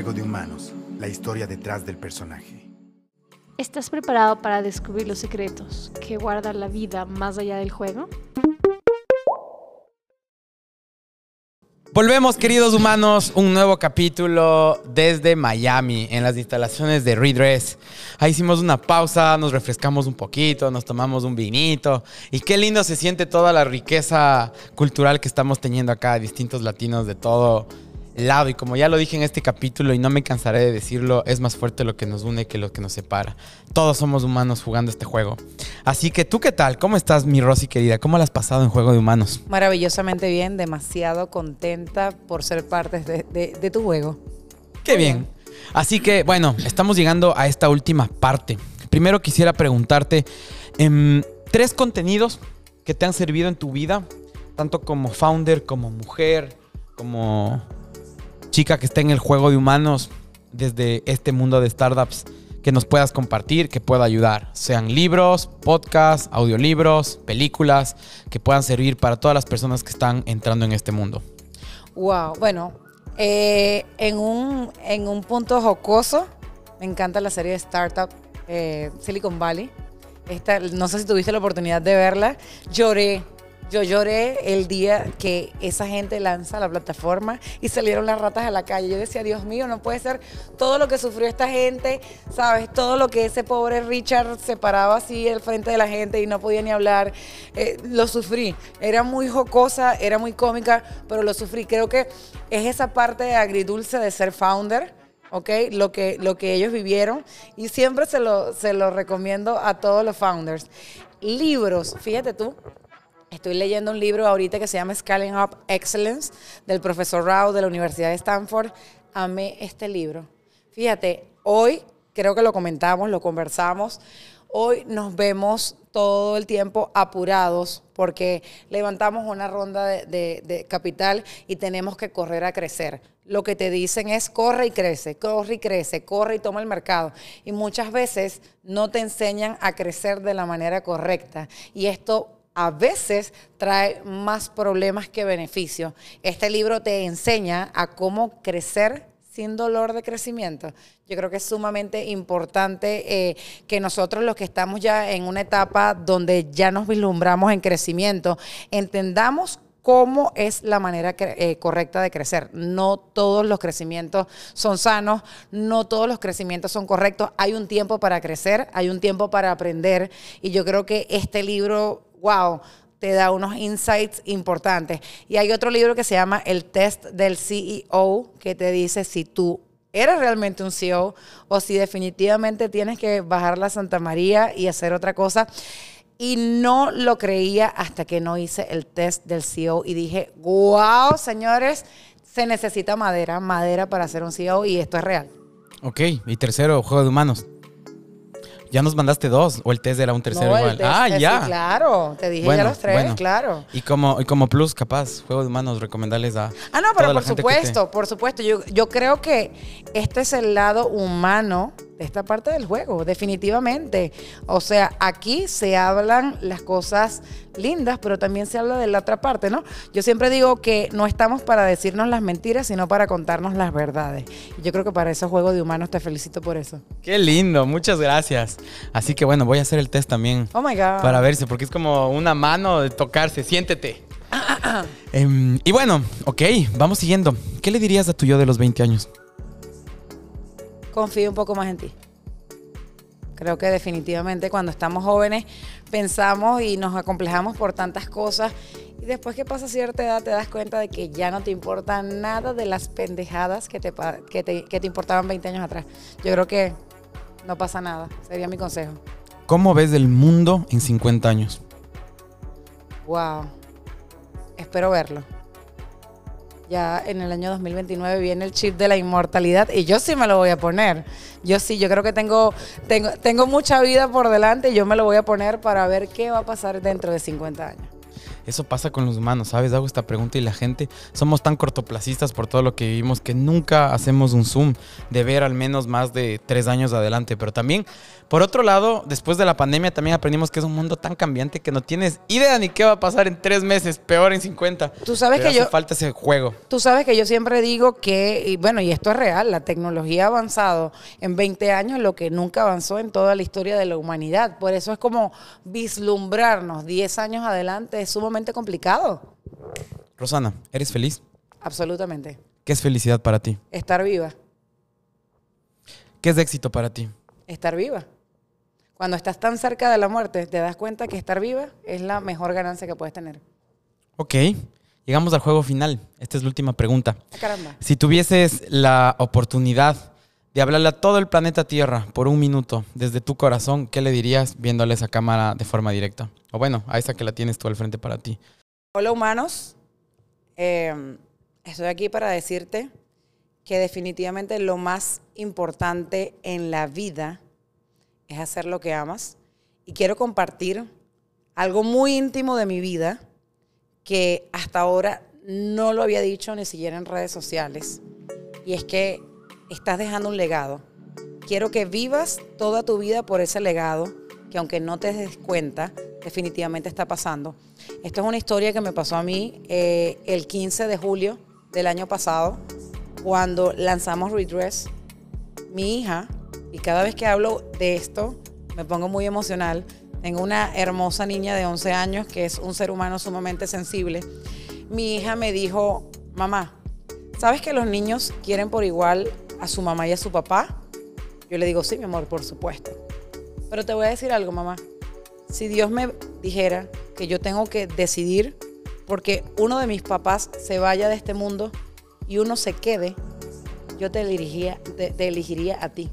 Juego de Humanos, la historia detrás del personaje. ¿Estás preparado para descubrir los secretos que guarda la vida más allá del juego? Volvemos, queridos humanos, un nuevo capítulo desde Miami, en las instalaciones de Redress. Ahí hicimos una pausa, nos refrescamos un poquito, nos tomamos un vinito. Y qué lindo se siente toda la riqueza cultural que estamos teniendo acá, distintos latinos de todo lado. Y como ya lo dije en este capítulo y no me cansaré de decirlo, es más fuerte lo que nos une que lo que nos separa. Todos somos humanos jugando este juego. Así que tú qué tal, ¿cómo estás mi Rosy querida? ¿Cómo la has pasado en Juego de Humanos? Maravillosamente bien, demasiado contenta por ser parte de, tu juego. Qué bien. Así que bueno, estamos llegando a esta última parte. Primero quisiera preguntarte em, tres contenidos que te han servido en tu vida, tanto como founder, como mujer, como que está en el juego de humanos desde este mundo de startups que nos puedas compartir, que pueda ayudar. Sean libros, podcasts, audiolibros, películas, que puedan servir para todas las personas que están entrando en este mundo. Wow, bueno, eh, en, un, en un punto jocoso, me encanta la serie de Startup eh, Silicon Valley. Esta, no sé si tuviste la oportunidad de verla. Lloré yo lloré el día que esa gente lanza la plataforma y salieron las ratas a la calle. Yo decía, Dios mío, no puede ser todo lo que sufrió esta gente, ¿sabes? Todo lo que ese pobre Richard se paraba así al frente de la gente y no podía ni hablar. Eh, lo sufrí. Era muy jocosa, era muy cómica, pero lo sufrí. Creo que es esa parte agridulce de ser founder. ¿ok? Lo que, lo que ellos vivieron y siempre se lo, se lo recomiendo a todos los founders. Libros, fíjate tú, Estoy leyendo un libro ahorita que se llama Scaling Up Excellence del profesor Rao de la Universidad de Stanford. Amé este libro. Fíjate, hoy creo que lo comentamos, lo conversamos. Hoy nos vemos todo el tiempo apurados porque levantamos una ronda de, de, capital y tenemos que correr a crecer. Lo que te dicen es corre y crece, corre y crece, corre y toma el mercado. Y muchas veces no te enseñan a crecer de la manera correcta. Y esto a veces trae más problemas que beneficios. Este libro te enseña a cómo crecer sin dolor de crecimiento. Yo creo que es sumamente importante eh, que nosotros los que estamos ya en una etapa donde ya nos vislumbramos en crecimiento, entendamos cómo es la manera eh, correcta de crecer. No todos los crecimientos son sanos, no todos los crecimientos son correctos. Hay un tiempo para crecer, hay un tiempo para aprender y yo creo que este libro wow, te da unos insights importantes. Y hay otro libro que se llama El test del CEO, que te dice si tú eres realmente un CEO o si definitivamente tienes que bajar la Santa María y hacer otra cosa. Y no lo creía hasta que no hice el test del CEO y dije, wow, señores, se necesita madera, madera para ser un CEO y esto es real. Ok, y tercero, juego de humanos. Ya nos mandaste dos, o el test era un tercero igual. ah, ya. claro, te dije ya los tres, claro. Y como, y como plus, capaz, juego de manos, recomendarles a. Ah, no, pero por supuesto, por supuesto. Yo, yo creo que este es el lado humano esta parte del juego, definitivamente. O sea, aquí se hablan las cosas lindas, pero también se habla de la otra parte, ¿no? Yo siempre digo que no estamos para decirnos las mentiras, sino para contarnos las verdades. Y yo creo que para ese juego de humanos te felicito por eso. Qué lindo, muchas gracias. Así que bueno, voy a hacer el test también. Oh my God. Para verse, porque es como una mano de tocarse. Siéntete. Em, y bueno, ok, vamos siguiendo. ¿Qué le dirías a tu yo de los 20 años? Confío un poco más en ti. Creo que definitivamente cuando estamos jóvenes pensamos y nos acomplejamos por tantas cosas y después que pasa cierta edad te das cuenta de que ya no te importa nada de las pendejadas que te, que te, que te importaban 20 años atrás. Yo creo que no pasa nada, sería mi consejo. ¿Cómo ves el mundo en 50 años? Wow, espero verlo ya en el año 2029 viene el chip de la inmortalidad y yo sí me lo voy a poner. Yo sí, yo creo que tengo, tengo, tengo mucha vida por delante y yo me lo voy a poner para ver qué va a pasar dentro de 50 años. Eso pasa con los humanos, ¿sabes? Hago esta pregunta y la gente somos tan cortoplacistas por todo lo que vivimos que nunca hacemos un zoom de ver al menos más de tres años adelante. Pero también, por otro lado, después de la pandemia también aprendimos que es un mundo tan cambiante que no tienes idea ni qué va a pasar en tres meses, peor en 50. Tú sabes Pero que hace yo- falta ese juego. Tú sabes que yo siempre digo que, y bueno, y esto es real, la tecnología ha avanzado en 20 años lo que nunca avanzó en toda la historia de la humanidad. Por eso es como vislumbrarnos 10 años adelante es sumamente complicado. Rosana, ¿eres feliz? Absolutamente. ¿Qué es felicidad para ti? Estar viva, ¿Qué es éxito para ti? estar viva. Cuando estás tan cerca de la muerte, te das cuenta que estar viva es la mejor ganancia que puedes tener. Ok, llegamos al juego final. Esta es la última pregunta. Ah, caramba. Si tuvieses la oportunidad de hablarle a todo el planeta Tierra por un minuto desde tu corazón, ¿qué le dirías viéndole esa cámara de forma directa? O bueno, a esa que la tienes tú al frente para ti. Hola humanos, Eh, estoy aquí para decirte que definitivamente lo más importante en la vida es hacer lo que amas. Y quiero compartir algo muy íntimo de mi vida que hasta ahora no lo había dicho ni siquiera en redes sociales. Y es que estás dejando un legado. Quiero que vivas toda tu vida por ese legado, que aunque no te des cuenta, definitivamente está pasando. Esto es una historia que me pasó a mí eh, el 15 de julio del año pasado, cuando lanzamos Redress. Mi hija, y cada vez que hablo de esto, me pongo muy emocional. Tengo una hermosa niña de 11 años que es un ser humano sumamente sensible. Mi hija me dijo, mamá, ¿sabes que los niños quieren por igual a su mamá y a su papá? Yo le digo, sí, mi amor, por supuesto. Pero te voy a decir algo, mamá. Si Dios me dijera que yo tengo que decidir porque uno de mis papás se vaya de este mundo y uno se quede, yo te elegiría, te, elegiría a ti.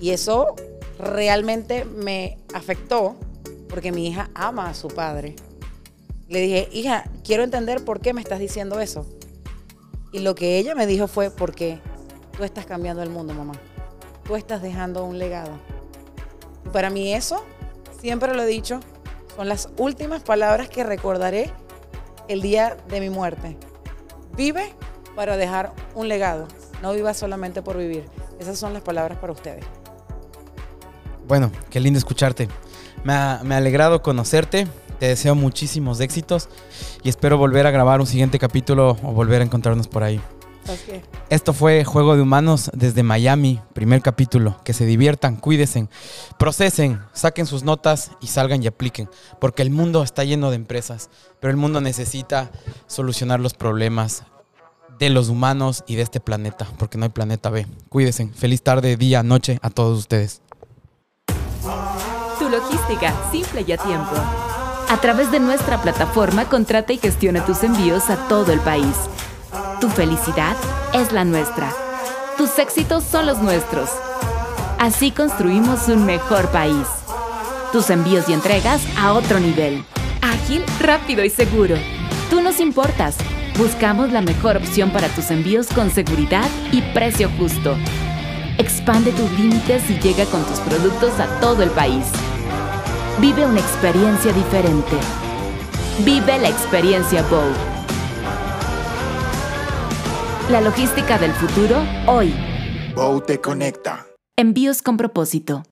Y eso realmente me afectó porque mi hija ama a su padre. Le dije, hija, quiero entender por qué me estás diciendo eso. Y lo que ella me dijo fue, porque tú estás cambiando el mundo, mamá. Tú estás dejando un legado. Y para mí eso, siempre lo he dicho, son las últimas palabras que recordaré el día de mi muerte. Vive para dejar un legado. No viva solamente por vivir. Esas son las palabras para ustedes. Bueno, qué lindo escucharte. Me me ha alegrado conocerte. Te deseo muchísimos éxitos y espero volver a grabar un siguiente capítulo o volver a encontrarnos por ahí. Esto fue Juego de Humanos desde Miami, primer capítulo. Que se diviertan, cuídense, procesen, saquen sus notas y salgan y apliquen. Porque el mundo está lleno de empresas, pero el mundo necesita solucionar los problemas de los humanos y de este planeta, porque no hay planeta B. Cuídense. Feliz tarde, día, noche a todos ustedes. Tu logística, simple y a tiempo. A través de nuestra plataforma, contrata y gestiona tus envíos a todo el país. Tu felicidad es la nuestra. Tus éxitos son los nuestros. Así construimos un mejor país. Tus envíos y entregas a otro nivel. Ágil, rápido y seguro. Tú nos importas. Buscamos la mejor opción para tus envíos con seguridad y precio justo. Expande tus límites y llega con tus productos a todo el país. Vive una experiencia diferente. Vive la experiencia Bow. La logística del futuro hoy. Bow te conecta. Envíos con propósito.